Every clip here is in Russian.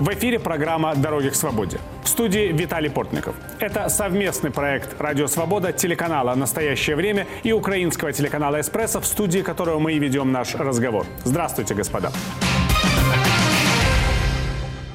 В эфире программа «Дороги к свободе». В студии Виталий Портников. Это совместный проект «Радио Свобода» телеканала «Настоящее время» и украинского телеканала «Эспрессо», в студии которого мы и ведем наш разговор. Здравствуйте, господа.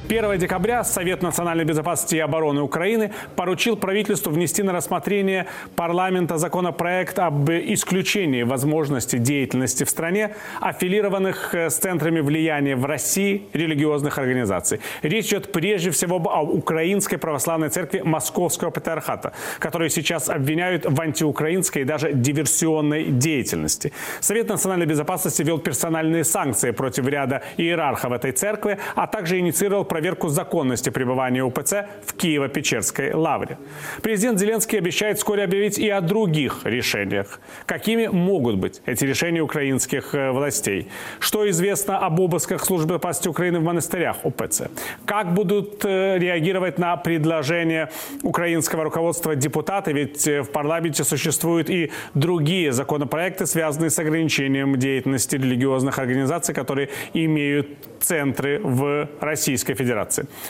1 декабря Совет национальной безопасности и обороны Украины поручил правительству внести на рассмотрение парламента законопроект об исключении возможности деятельности в стране аффилированных э, с центрами влияния в России религиозных организаций. Речь идет прежде всего о Украинской православной церкви Московского патриархата, которую сейчас обвиняют в антиукраинской и даже диверсионной деятельности. Совет национальной безопасности ввел персональные санкции против ряда иерархов этой церкви, а также инициировал проверку законности пребывания УПЦ в Киево-Печерской лавре. Президент Зеленский обещает вскоре объявить и о других решениях. Какими могут быть эти решения украинских э, властей? Что известно об обысках службы безопасности Украины в монастырях УПЦ? Как будут э, реагировать на предложение украинского руководства депутаты? Ведь э, в парламенте существуют и другие законопроекты, связанные с ограничением деятельности религиозных организаций, которые имеют центры в Российской Федерации.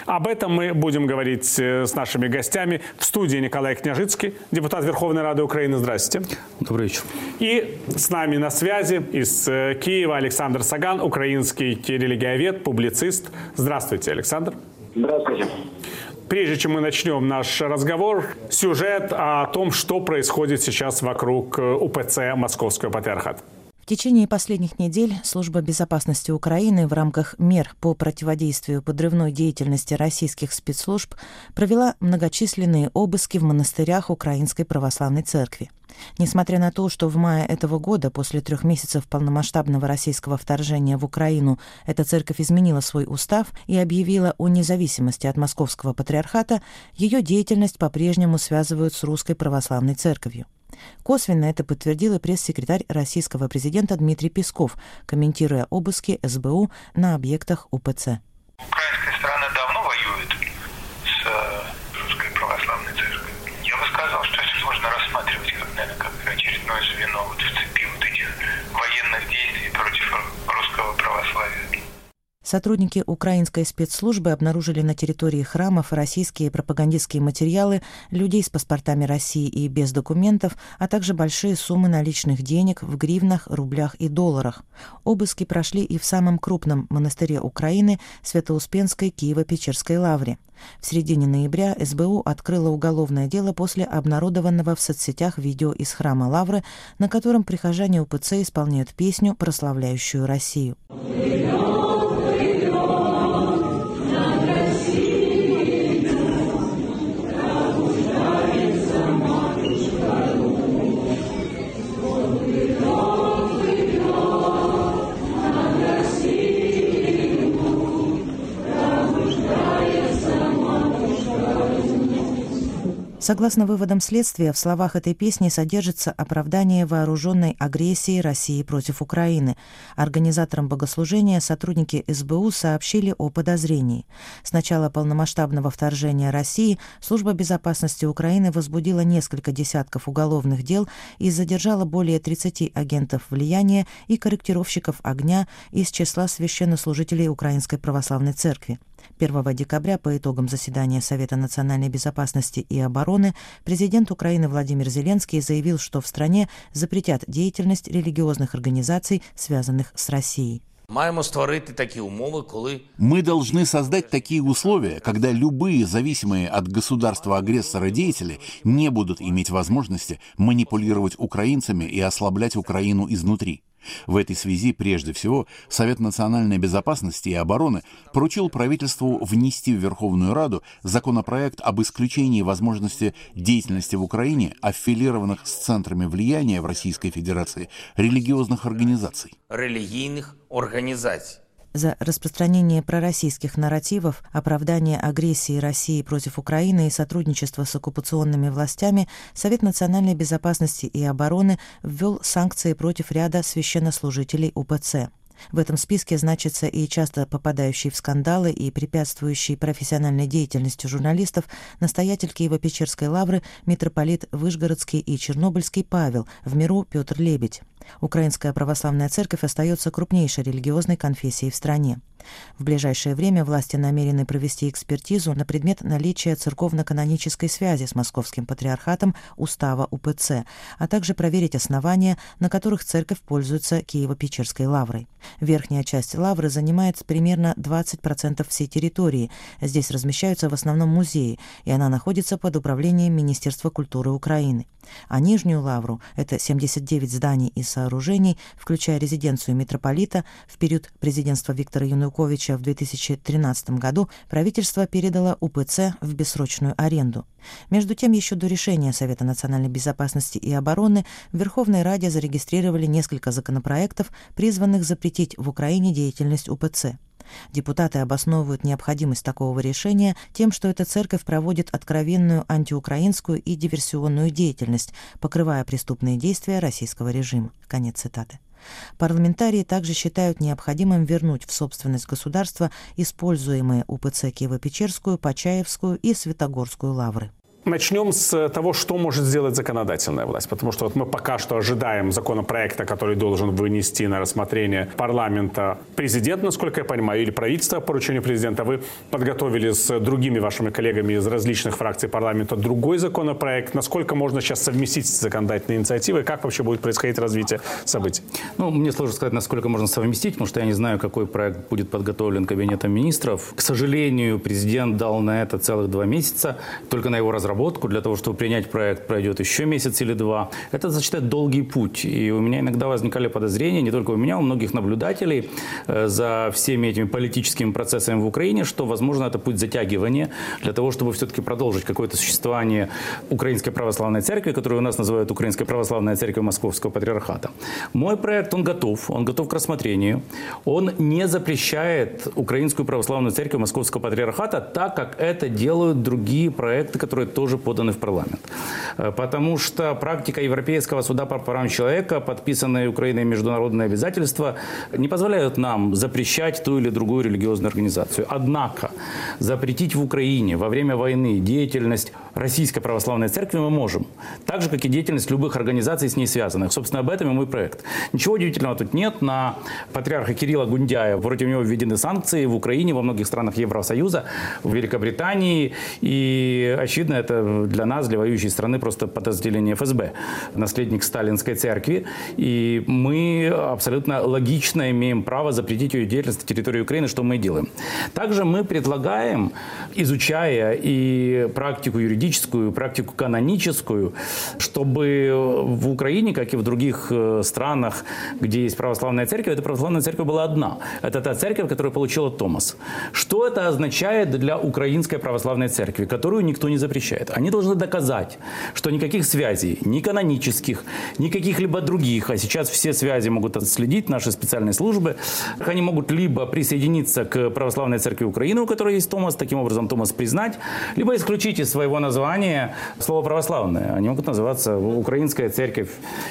Об этом мы будем говорить э, с нашими гостями в студии Николай Княжицкий, депутат Верховной Рады Украины. Здравствуйте. Добрый вечер. И с нами на связи из э, Киева Александр Саган, украинский религиовед, публицист. Здравствуйте, Александр. Здравствуйте. Прежде чем мы начнем наш разговор, сюжет о том, что происходит сейчас вокруг э, УПЦ Московского патриархата. В течение последних недель Служба безопасности Украины в рамках мер по противодействию подрывной деятельности российских спецслужб провела многочисленные обыски в монастырях Украинской Православной Церкви. Несмотря на то, что в мае этого года, после трех месяцев полномасштабного российского вторжения в Украину, эта церковь изменила свой устав и объявила о независимости от Московского патриархата, ее деятельность по-прежнему связывают с Русской Православной Церковью. Косвенно это подтвердил и пресс-секретарь российского президента Дмитрий Песков, комментируя обыски СБУ на объектах УПЦ. Украинская давно воюет с э, русской православной церковью. Я бы сказал, что это можно рассматривать как, наверное, как очередное звено вот в цепи вот этих военных действий против русского православия. Сотрудники украинской спецслужбы обнаружили на территории храмов российские пропагандистские материалы, людей с паспортами России и без документов, а также большие суммы наличных денег в гривнах, рублях и долларах. Обыски прошли и в самом крупном монастыре Украины Свято-Успенской Киево-Печерской лавре. В середине ноября СБУ открыла уголовное дело после обнародованного в соцсетях видео из храма Лавры, на котором прихожане УПЦ исполняют песню, прославляющую Россию. Согласно выводам следствия, в словах этой песни содержится оправдание вооруженной агрессии России против Украины. Организаторам богослужения сотрудники СБУ сообщили о подозрении. С начала полномасштабного вторжения России Служба безопасности Украины возбудила несколько десятков уголовных дел и задержала более 30 агентов влияния и корректировщиков огня из числа священнослужителей Украинской Православной Церкви. 1 декабря по итогам заседания Совета национальной безопасности и обороны президент Украины Владимир Зеленский заявил, что в стране запретят деятельность религиозных организаций, связанных с Россией. Мы должны создать такие условия, когда любые зависимые от государства-агрессора деятели не будут иметь возможности манипулировать украинцами и ослаблять Украину изнутри. В этой связи, прежде всего, Совет национальной безопасности и обороны поручил правительству внести в Верховную Раду законопроект об исключении возможности деятельности в Украине аффилированных с центрами влияния в Российской Федерации религиозных организаций. Религийных организаций за распространение пророссийских нарративов, оправдание агрессии России против Украины и сотрудничество с оккупационными властями Совет национальной безопасности и обороны ввел санкции против ряда священнослужителей УПЦ. В этом списке значится и часто попадающий в скандалы и препятствующий профессиональной деятельности журналистов настоятель Киево-Печерской лавры митрополит Вышгородский и Чернобыльский Павел, в миру Петр Лебедь. Украинская православная церковь остается крупнейшей религиозной конфессией в стране. В ближайшее время власти намерены провести экспертизу на предмет наличия церковно-канонической связи с Московским патриархатом устава УПЦ, а также проверить основания, на которых церковь пользуется Киево-Печерской лаврой. Верхняя часть лавры занимает примерно 20% всей территории. Здесь размещаются в основном музеи, и она находится под управлением Министерства культуры Украины. А Нижнюю лавру — это 79 зданий и сооружений, включая резиденцию митрополита, в период президентства Виктора Януковича в 2013 году правительство передало УПЦ в бессрочную аренду. Между тем, еще до решения Совета национальной безопасности и обороны в Верховной Раде зарегистрировали несколько законопроектов, призванных запретить в Украине деятельность УПЦ. Депутаты обосновывают необходимость такого решения тем, что эта церковь проводит откровенную антиукраинскую и диверсионную деятельность, покрывая преступные действия российского режима. Конец цитаты. Парламентарии также считают необходимым вернуть в собственность государства используемые УПЦ Киево-Печерскую, Почаевскую и Святогорскую лавры. Начнем с того, что может сделать законодательная власть. Потому что вот мы пока что ожидаем законопроекта, который должен вынести на рассмотрение парламента президент, насколько я понимаю, или правительство по поручению президента. Вы подготовили с другими вашими коллегами из различных фракций парламента другой законопроект. Насколько можно сейчас совместить законодательные инициативы? Как вообще будет происходить развитие событий? Ну, мне сложно сказать, насколько можно совместить, потому что я не знаю, какой проект будет подготовлен Кабинетом министров. К сожалению, президент дал на это целых два месяца, только на его разработку разработку. Для того, чтобы принять проект, пройдет еще месяц или два. Это, зачитать долгий путь. И у меня иногда возникали подозрения, не только у меня, у многих наблюдателей э, за всеми этими политическими процессами в Украине, что, возможно, это путь затягивания для того, чтобы все-таки продолжить какое-то существование Украинской Православной Церкви, которую у нас называют Украинской Православной Церковью Московского Патриархата. Мой проект, он готов, он готов к рассмотрению. Он не запрещает Украинскую Православную Церковь Московского Патриархата, так как это делают другие проекты, которые тоже уже поданы в парламент. Э, потому что практика Европейского суда по правам человека, подписанные Украиной международные обязательства, не позволяют нам запрещать ту или другую религиозную организацию. Однако запретить в Украине во время войны деятельность Российской Православной Церкви мы можем. Так же, как и деятельность любых организаций с ней связанных. Собственно, об этом и мой проект. Ничего удивительного тут нет. На патриарха Кирилла Гундяя против него введены санкции в Украине, во многих странах Евросоюза, в Великобритании. И, очевидно, это для нас, для воюющей страны, просто подразделение ФСБ, наследник сталинской церкви. И мы абсолютно логично имеем право запретить ее деятельность на территории Украины, что мы и делаем. Также мы предлагаем, изучая и практику юридическую, и практику каноническую, чтобы в Украине, как и в других э, странах, где есть православная церковь, эта православная церковь была одна. Это та церковь, которую получила Томас. Что это означает для украинской православной церкви, которую никто не запрещает? Это. Они должны доказать, что никаких связей, ни канонических, ни каких-либо других, а сейчас все связи могут отследить наши специальные службы, они могут либо присоединиться к Православной Церкви Украины, у которой есть Томас, таким образом Томас признать, либо исключить из своего названия слово православное. Они могут называться Украинская Церковь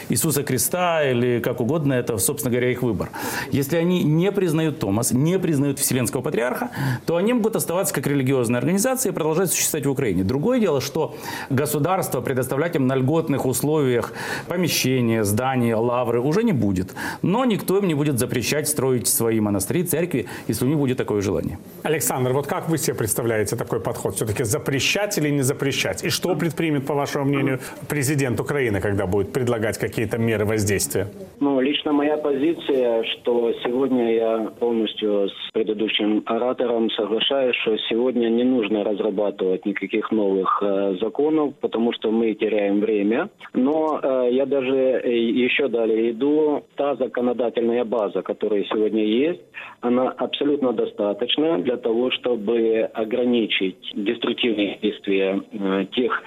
Иисуса Христа или как угодно, это, собственно говоря, их выбор. Если они не признают Томас, не признают Вселенского Патриарха, то они могут оставаться как религиозная организация и продолжать существовать в Украине. Другое дело, что государство предоставлять им на льготных условиях помещения, здания, лавры уже не будет. Но никто им не будет запрещать строить свои монастыри, церкви, если у них будет такое желание. Alexander, вот как вы себе представляете такой подход? Все-таки запрещать или не запрещать? И что предпримет, по вашему мнению, президент Украины, когда будет предлагать какие-то меры воздействия? Ну, лично моя позиция, что сегодня я полностью с предыдущим оратором соглашаюсь, что сегодня не нужно разрабатывать никаких новых э, законов, потому что мы теряем время. Но э, я даже э, еще далее иду. Та законодательная база, которая сегодня есть, она абсолютно достаточна для того, чтобы ограничить деструктивные действия э, тех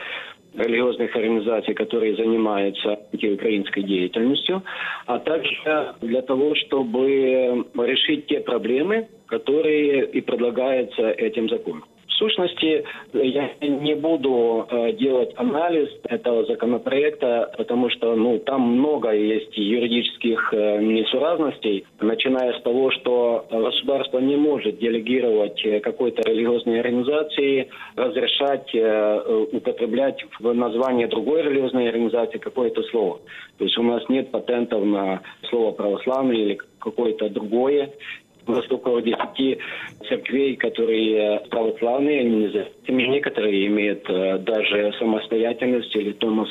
религиозных организаций, которые занимаются антиукраинской деятельностью, а также для того, чтобы решить те проблемы, которые и предлагаются этим законом сущности, я не буду э, делать анализ этого законопроекта, потому что ну, там много есть юридических э, несуразностей, начиная с того, что государство не может делегировать э, какой-то религиозной организации, разрешать употреблять в название другой религиозной организации какое-то слово. То есть у нас нет патентов на слово православный или какое-то другое. Нас около 10 церквей, которые православные, они независимые, некоторые имеют э, даже самостоятельность или Томас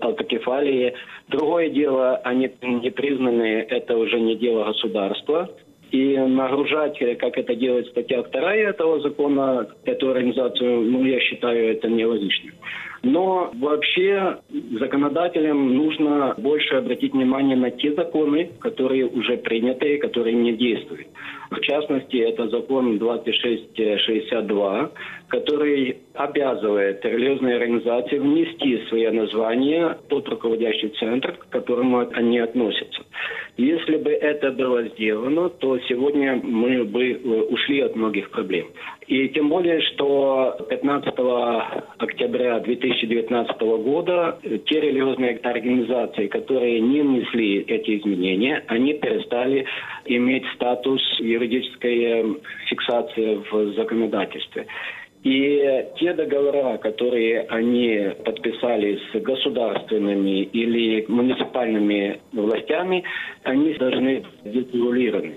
автокефалии. Другое дело, они не признаны, это уже не дело государства. И нагружать, как это делает статья 2 этого закона, эту организацию, ну, я считаю, это нелогичным. Но вообще законодателям нужно больше обратить внимание на те законы, которые уже приняты и которые не действуют. В частности, это закон 2662, который обязывает религиозные организации внести свое название тот руководящий центр, к которому они относятся. Если бы это было сделано, то сегодня мы бы э, ушли от многих проблем. И тем более, что 15 октября 2019 года те религиозные организации, которые не внесли эти изменения, они перестали иметь статус юридической фиксации в законодательстве. И те договора, которые они подписали с государственными или муниципальными властями, они должны быть регулированы.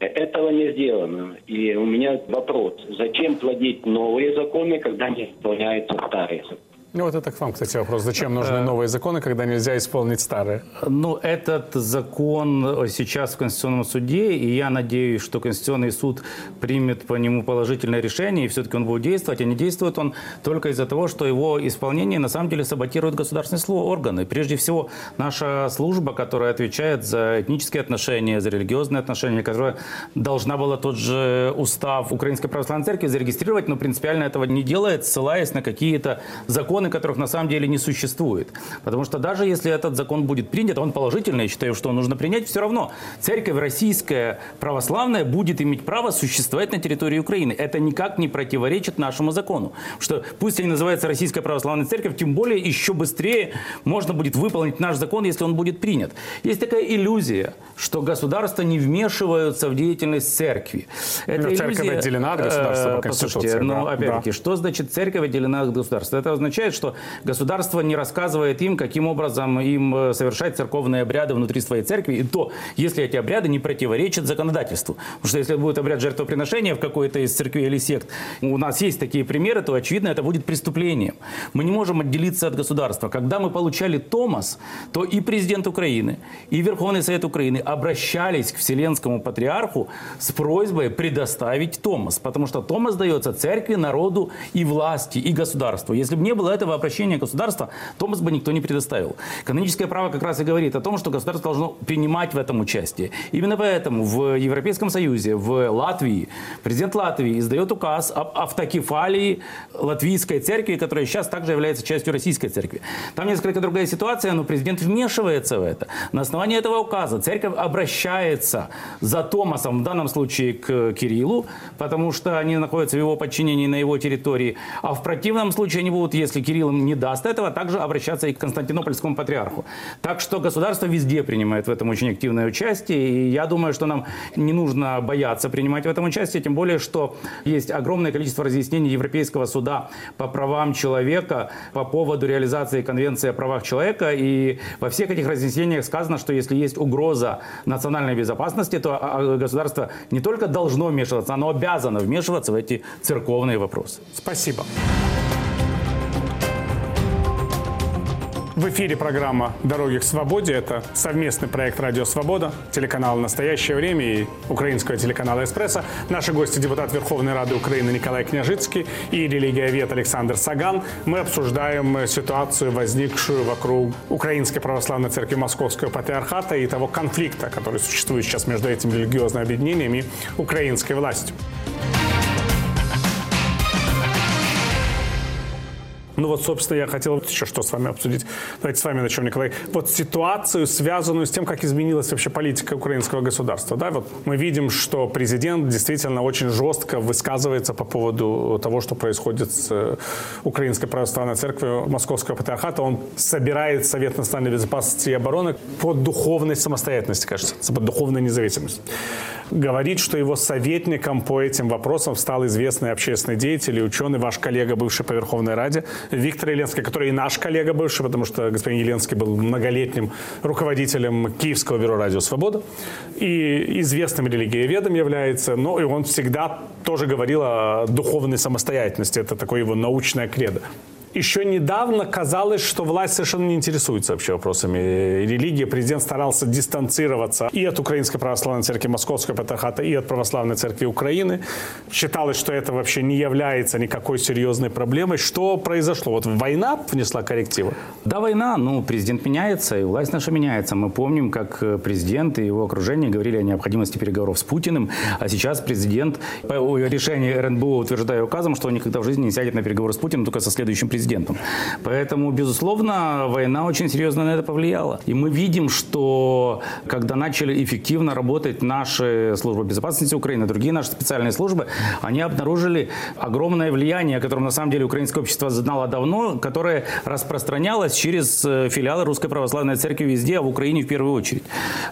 Этого не сделано. И у меня вопрос, зачем плодить новые законы, когда не исполняются старые законы? Ну, вот это к вам, кстати, вопрос. Зачем нужны э, новые законы, когда нельзя исполнить старые? Ну, этот закон сейчас в Конституционном суде, и я надеюсь, что Конституционный суд примет по нему положительное решение, и все-таки он будет действовать. А не действует он только из-за того, что его исполнение на самом деле саботируют государственные органы. Прежде всего, наша служба, которая отвечает за этнические отношения, за религиозные отношения, которая должна была тот же устав Украинской Православной Церкви зарегистрировать, но принципиально этого не делает, ссылаясь на какие-то законы, законы, которых на самом деле не существует. Потому что даже если этот закон будет принят, он положительный, я считаю, что он нужно принять, все равно церковь российская православная будет иметь право существовать на территории Украины. Это никак не противоречит нашему закону. Что пусть они называются Российская православная церковь, тем более еще быстрее можно будет выполнить наш закон, если он будет принят. Есть такая иллюзия, что государства не вмешиваются в деятельность церкви. Эта ну, церковь иллюзия, отделена от государства по э, Конституции. Но, ну, опять-таки, да. что значит церковь отделена от государства? Это означает, что государство не рассказывает им, каким образом им э, совершать церковные обряды внутри своей церкви, и то, если эти обряды не противоречат законодательству. Потому что если будет обряд жертвоприношения в какой-то из церквей или сект, у нас есть такие примеры, то, очевидно, это будет преступлением. Мы не можем отделиться от государства. Когда мы получали Томас, то и президент Украины, и Верховный Совет Украины обращались к Вселенскому Патриарху с просьбой предоставить Томас, потому что Томас дается церкви, народу и власти, и государству. Если бы не было этого, этого обращения государства Томас бы никто не предоставил. Каноническое право как раз и говорит о том, что государство должно принимать в этом участие. Именно поэтому в Европейском Союзе, в Латвии, президент Латвии издает указ об автокефалии латвийской церкви, которая сейчас также является частью российской церкви. Там несколько другая ситуация, но президент вмешивается в это. На основании этого указа церковь обращается за Томасом, в данном случае к Кириллу, потому что они находятся в его подчинении на его территории. А в противном случае они будут, если Кирилл Кирилл не даст этого, также обращаться и к Константинопольскому патриарху. Так что государство везде принимает в этом очень активное участие. И я думаю, что нам не нужно бояться принимать в этом участие, тем более, что есть огромное количество разъяснений Европейского суда по правам человека по поводу реализации Конвенции о правах человека. И во всех этих разъяснениях сказано, что если есть угроза национальной безопасности, то а, а, государство не только должно вмешиваться, оно обязано вмешиваться в эти церковные вопросы. Спасибо. В эфире программа «Дороги к свободе». Это совместный проект «Радио Свобода», телеканал «Настоящее время» и украинского телеканала «Эспрессо». Наши гости – депутат Верховной Рады Украины Николай Княжицкий и религиовед Александр Саган. Мы обсуждаем ситуацию, возникшую вокруг Украинской Православной Церкви Московского Патриархата и того конфликта, который существует сейчас между этим религиозным объединением и украинской властью. Ну вот, собственно, я хотел еще что с вами обсудить. Давайте с вами начнем, Николай. Вот ситуацию, связанную с тем, как изменилась вообще политика украинского государства. Да? Вот мы видим, что президент действительно очень жестко высказывается по поводу того, что происходит с э, Украинской православной церковью Московского патриархата. Он собирает Совет национальной безопасности и обороны под духовной самостоятельности, кажется, под духовной независимость. говорит, что его советником по этим вопросам стал известный общественный деятель и ученый, ваш коллега, бывший по Верховной Раде, Виктор Еленский, который и наш коллега бывший, потому что господин Еленский был многолетним руководителем Киевского бюро «Радио Свобода» и известным религиоведом является, но и он всегда тоже говорил о духовной самостоятельности. Это такое его научное кредо еще недавно казалось, что власть совершенно не интересуется вообще вопросами религии. Президент старался дистанцироваться и от Украинской Православной Церкви Московского Патриархата, и от Православной Церкви Украины. Считалось, что это вообще не является никакой серьезной проблемой. Что произошло? Вот война внесла коррективы? Да, война. Ну, президент меняется, и власть наша меняется. Мы помним, как э, президент и его окружение говорили о необходимости переговоров с Путиным, а сейчас президент по решению РНБО утверждая указом, что он никогда в жизни не сядет на переговоры с Путиным, только со следующим президентом президентом. Поэтому, безусловно, война очень серьезно на это повлияла. И мы видим, что когда начали эффективно работать наши службы безопасности Украины, другие наши специальные службы, они обнаружили огромное влияние, о котором на самом деле украинское общество знало давно, которое распространялось через э, филиалы Русской Православной Церкви везде, а в Украине в первую очередь.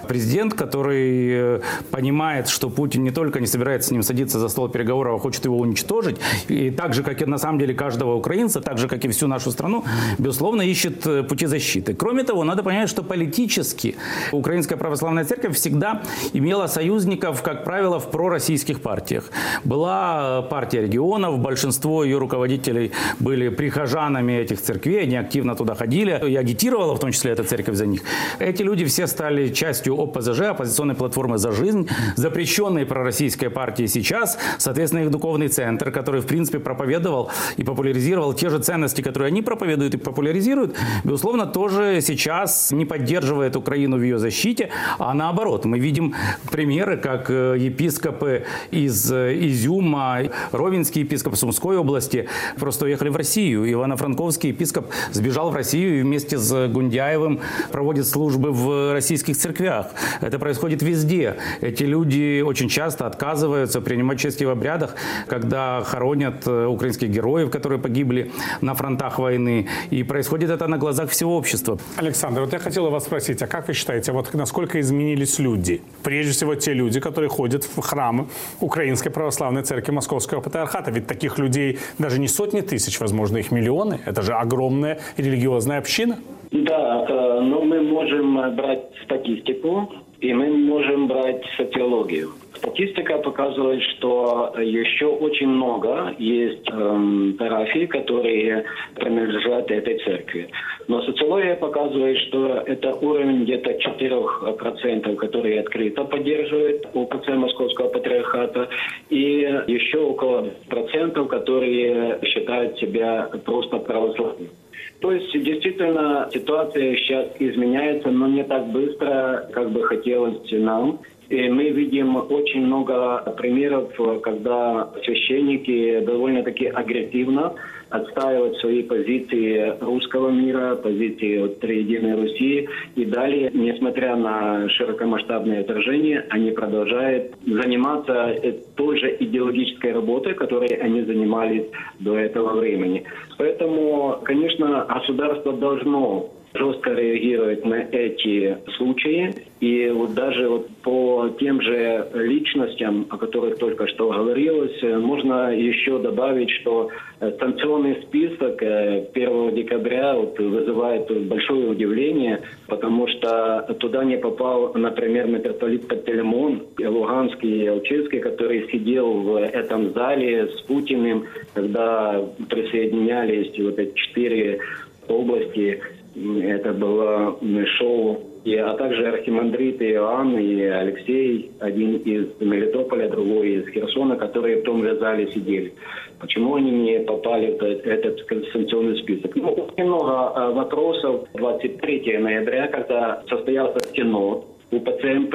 Президент, который э, понимает, что Путин не только не собирается с ним садиться за стол переговоров, а хочет его уничтожить, и так же, как и на самом деле каждого украинца, так же, как и всю нашу страну, безусловно, ищет э, пути защиты. Кроме того, надо понять, что политически Украинская Православная Церковь всегда имела союзников, как правило, в пророссийских партиях. Была э, партия регионов, большинство ее руководителей были прихожанами этих церквей, они активно туда ходили, и агитировала в том числе эта церковь за них. Эти люди все стали частью ОПЗЖ, оппозиционной платформы «За жизнь», запрещенной пророссийской партии сейчас, соответственно, их духовный центр, который, в принципе, проповедовал и популяризировал те же ценности, ценности, которые они проповедуют и популяризируют, безусловно, тоже сейчас не поддерживает Украину в ее защите, а наоборот. Мы видим примеры, как э, епископы из э, Изюма, Ровенский епископ Сумской области просто уехали в Россию. Ивано-Франковский епископ сбежал в Россию и вместе с Гундяевым проводит службы в российских церквях. Это происходит везде. Эти люди очень часто отказываются принимать участие в обрядах, когда хоронят э, украинских героев, которые погибли на фронте фронтах войны. И происходит это на глазах всего общества. Александр, вот я хотела вас спросить, а как вы считаете, вот насколько изменились люди? Прежде всего те люди, которые ходят в храмы Украинской Православной Церкви Московского Патриархата. Ведь таких людей даже не сотни тысяч, возможно, их миллионы. Это же огромная религиозная община. Да, э, но мы можем брать статистику, и мы можем брать социологию. Статистика показывает, что еще очень много есть эм, парафий, которые принадлежат этой церкви. Но социология показывает, что это уровень где-то 4%, которые открыто поддерживают УПЦ Московского Патриархата, и еще около процентов, которые считают себя просто православными. То есть действительно ситуация сейчас изменяется, но не так быстро, как бы хотелось нам. И мы видим очень много примеров, когда священники довольно-таки агрессивно отстаивают свои позиции русского мира, позиции Триединой Руси. И далее, несмотря на широкомасштабное отражение, они продолжают заниматься той же идеологической работой, которой они занимались до этого времени. Поэтому, конечно, государство должно жестко реагировать на эти случаи. И вот даже вот по тем же личностям, о которых только что говорилось, можно еще добавить, что санкционный список 1 э, декабря вот вызывает большое удивление, потому что туда не попал, например, митрополит Пантелеймон, Луганский и Алчевский, который сидел в этом зале с Путиным, когда присоединялись вот эти четыре области это было шоу, и, а также архимандрит Иоанн и Алексей, один из Мелитополя, другой из Херсона, которые в том же зале сидели. Почему они не попали в этот санкционный список? Ну, очень много а, вопросов. 23 ноября, когда состоялся стенот у ПЦМП,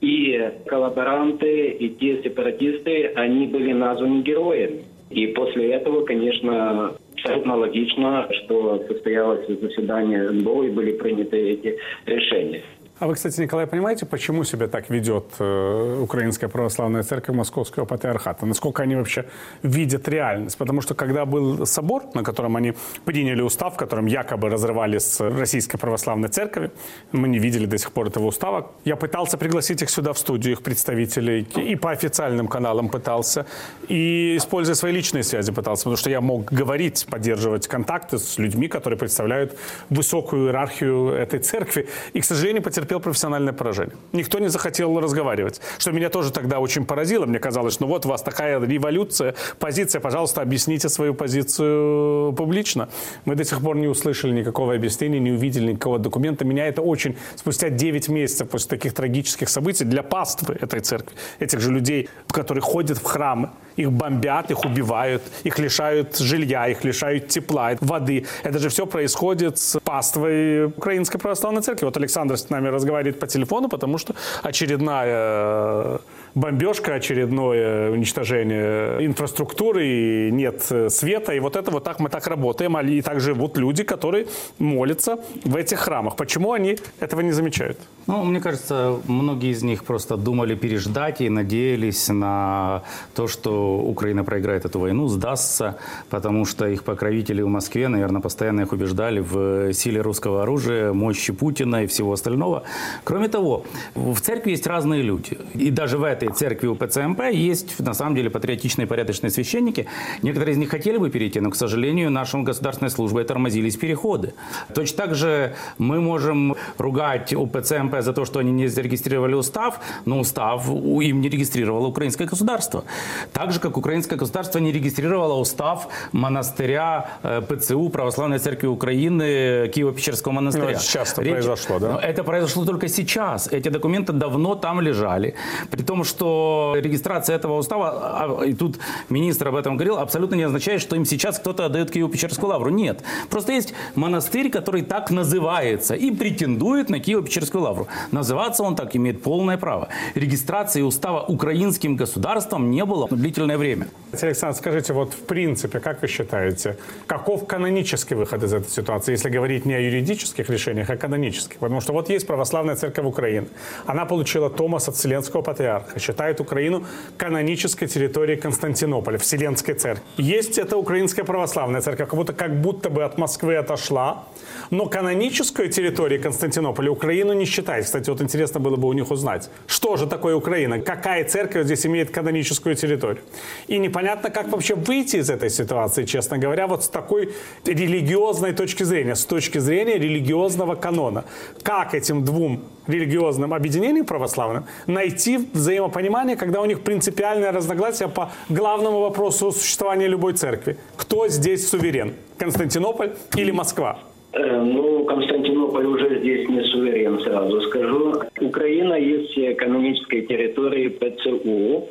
и коллаборанты, и те сепаратисты, они были названы героями. И после этого, конечно, абсолютно логично, что состоялось заседание НБО и были приняты эти решения. А вы, кстати, Николай, понимаете, почему себя так ведет э, Украинская Православная Церковь Московского Патриархата? Насколько они вообще видят реальность? Потому что когда был собор, на котором они приняли устав, в котором якобы разрывали с Российской Православной Церковью, мы не видели до сих пор этого устава. Я пытался пригласить их сюда в студию, их представителей, и по официальным каналам пытался, и используя свои личные связи пытался, потому что я мог говорить, поддерживать контакты с людьми, которые представляют высокую иерархию этой церкви. И, к сожалению, потерпел потерпел профессиональное поражение. Никто не захотел разговаривать. Что меня тоже тогда очень поразило. Мне казалось, ну вот у вас такая революция, позиция, пожалуйста, объясните свою позицию публично. Мы до сих пор не услышали никакого объяснения, не увидели никакого документа. Меня это очень, спустя 9 месяцев после таких трагических событий, для паствы этой церкви, этих же людей, которые ходят в храмы, их бомбят, их убивают, их лишают жилья, их лишают тепла, воды. Это же все происходит с паствой Украинской Православной Церкви. Вот Александр с нами разговаривает по телефону, потому что очередная э, бомбежка, очередное уничтожение инфраструктуры, и нет света. И вот это вот так мы так работаем. И так живут люди, которые молятся в этих храмах. Почему они этого не замечают? Ну, мне кажется, многие из них просто думали переждать и надеялись на то, что Украина проиграет эту войну, сдастся, потому что их покровители в Москве, наверное, постоянно их убеждали в силе русского оружия, мощи Путина и всего остального. Кроме того, в церкви есть разные люди. И даже в этой церкви у ПЦМП есть, на самом деле, патриотичные порядочные священники. Некоторые из них хотели бы перейти, но, к сожалению, нашим государственной службой тормозились переходы. Точно так же мы можем ругать у ПЦМП за то, что они не зарегистрировали устав, но устав им не регистрировало украинское государство. Так же, как украинское государство не регистрировало устав монастыря э, ПЦУ Православной Церкви Украины Киево-Печерского монастыря. Ну, это часто Речь... произошло, да? Это произошло только сейчас. Эти документы давно там лежали. При том, что регистрация этого устава, а, и тут министр об этом говорил, абсолютно не означает, что им сейчас кто-то отдает Киево-Печерскую лавру. Нет. Просто есть монастырь, который так называется и претендует на Киево-Печерскую лавру. Называться он так имеет полное право. Регистрации устава украинским государством не было длительное время. Александр, скажите, вот в принципе, как вы считаете, каков канонический выход из этой ситуации, если говорить не о юридических решениях, а канонических? Потому что вот есть православная церковь Украины. Она получила Томас от Вселенского патриарха, считает Украину канонической территорией Константинополя, Вселенской церкви. Есть эта украинская православная церковь, как будто, как будто бы от Москвы отошла, но каноническую территорию Константинополя Украину не считает. Кстати, вот интересно было бы у них узнать, что же такое Украина, какая церковь здесь имеет каноническую территорию. И непонятно, как вообще выйти из этой ситуации, честно говоря, вот с такой религиозной точки зрения, с точки зрения религиозного канона. Как этим двум религиозным объединениям православным найти взаимопонимание, когда у них принципиальное разногласие по главному вопросу существования любой церкви. Кто здесь суверен? Константинополь или Москва? Э, ну, Константинополь уже здесь не суверен, сразу скажу. Украина есть канонической территорией ПЦУ.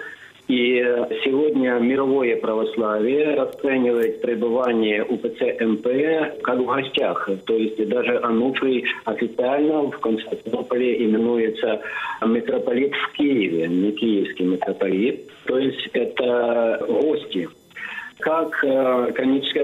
И сегодня мировое православие расценивает пребывание УПЦ МП как в гостях. То есть даже Ануфрий официально в Константинополе именуется митрополит в Киеве, не киевский митрополит. То есть это гости как э,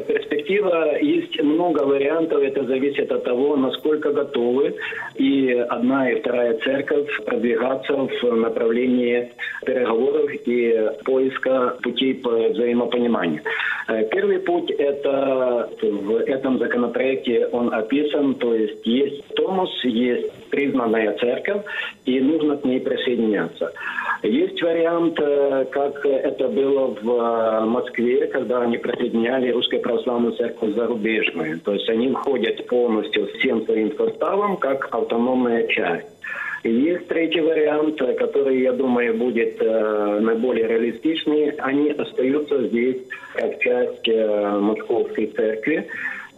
перспектива. Есть много вариантов, это зависит от того, насколько готовы и одна и вторая церковь продвигаться в направлении переговоров и поиска путей по взаимопониманию. Э, первый путь – это в этом законопроекте он описан, то есть есть Томос, есть признанная церковь, и нужно к ней присоединяться. Есть вариант, э, как это было в э, Москве, когда они присоединяли Русскую Православную Церковь зарубежную. То есть они входят полностью всем своим составом как автономная часть. Есть третий вариант, который, я думаю, будет э, наиболее реалистичный. Они остаются здесь как часть э, Московской церкви.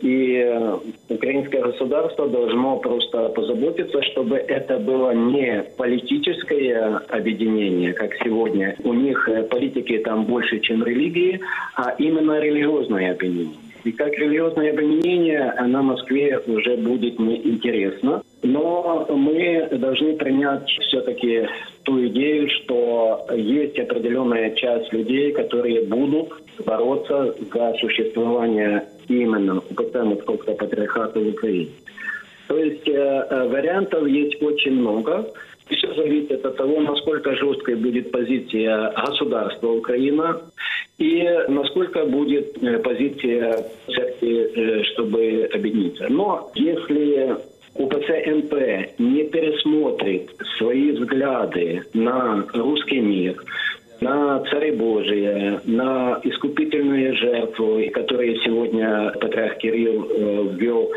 И э, украинское государство должно просто позаботиться, чтобы это было не политическое объединение, как сегодня. У них э, политики там больше, чем религии, а именно религиозное объединение. И как религиозное объединение на Москве уже будет неинтересно. Но мы должны принять все-таки ту идею, что есть определенная часть людей, которые будут бороться за существование именно УПЦ Московского патриархата в Украине. То есть вариантов есть очень много. Все зависит от того, насколько жесткой будет позиция государства Украина и насколько будет позиция церкви, чтобы объединиться. Но если УПЦ МП не пересмотрит свои взгляды на русский мир, на Царе Божие, на искупительные жертвы, которые сегодня Патриарх Кирилл э, ввел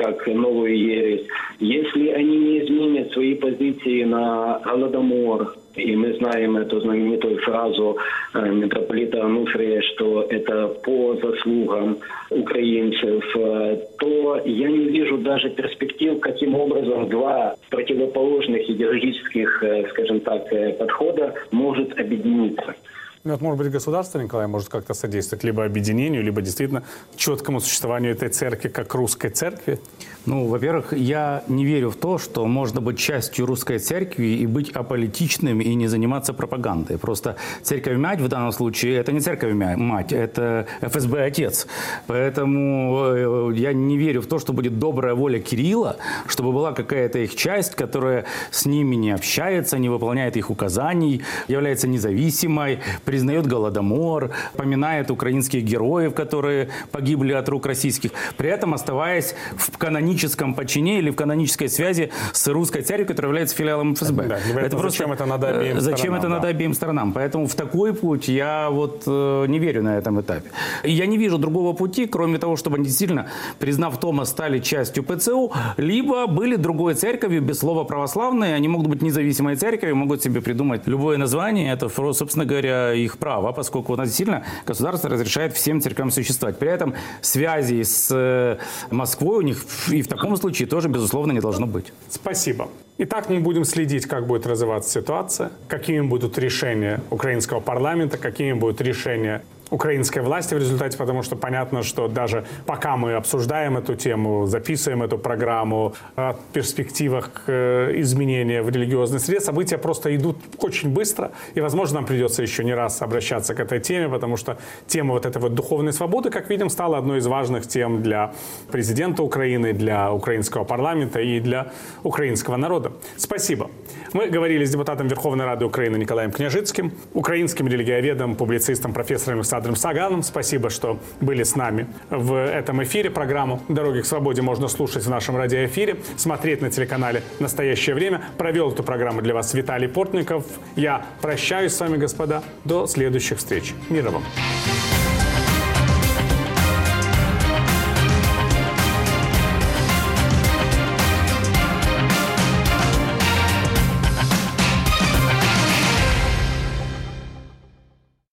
как новую ересь. Если они не изменят свои позиции на Голодомор, и мы знаем эту знаменитую фразу э, митрополита Ануфрия, что это по заслугам украинцев, э, то я не вижу даже перспектив, каким образом два противоположных идеологических, э, скажем так, подхода может объединиться. Ну, вот, может быть, государство, Николай, может как-то содействовать либо объединению, либо действительно четкому существованию этой церкви как русской церкви? Ну, во-первых, я не верю в то, что можно быть частью русской церкви и быть аполитичным и не заниматься пропагандой. Просто церковь-мать в данном случае – это не церковь-мать, это ФСБ-отец. Поэтому э, я не верю в то, что будет добрая воля Кирилла, чтобы была какая-то их часть, которая с ними не общается, не выполняет их указаний, является независимой, признает Голодомор, поминает украинских героев, которые погибли от рук российских, при этом оставаясь в каноническом подчине или в канонической связи с русской церковью, которая является филиалом ФСБ. Да, это просто, зачем это надо обеим э, Зачем сторонам, это да. надо обеим сторонам? Поэтому в такой путь я вот э, не верю на этом этапе. И я не вижу другого пути, кроме того, чтобы они действительно, признав Тома, стали частью ПЦУ, либо были другой церковью, без слова православные, они могут быть независимой церковью, могут себе придумать любое название, это, собственно говоря, их право, поскольку у нас действительно государство разрешает всем церквям существовать. При этом связи с э, Москвой у них и в таком случае тоже, безусловно, не должно быть. Спасибо. Итак, мы будем следить, как будет развиваться ситуация, какими будут решения украинского парламента, какими будут решения украинской власти в результате, потому что понятно, что даже пока мы обсуждаем эту тему, записываем эту программу о перспективах э, изменения в религиозной среде, события просто идут очень быстро, и, возможно, нам придется еще не раз обращаться к этой теме, потому что тема вот этой вот духовной свободы, как видим, стала одной из важных тем для президента Украины, для украинского парламента и для украинского народа. Спасибо. Мы говорили с депутатом Верховной Рады Украины Николаем Княжицким, украинским религиоведом, публицистом, профессором Александром Саганом. Спасибо, что были с нами в этом эфире. Программу «Дороги к свободе» можно слушать в нашем радиоэфире, смотреть на телеканале «Настоящее время». Провел эту программу для вас Виталий Портников. Я прощаюсь с вами, господа. До следующих встреч. Мира вам.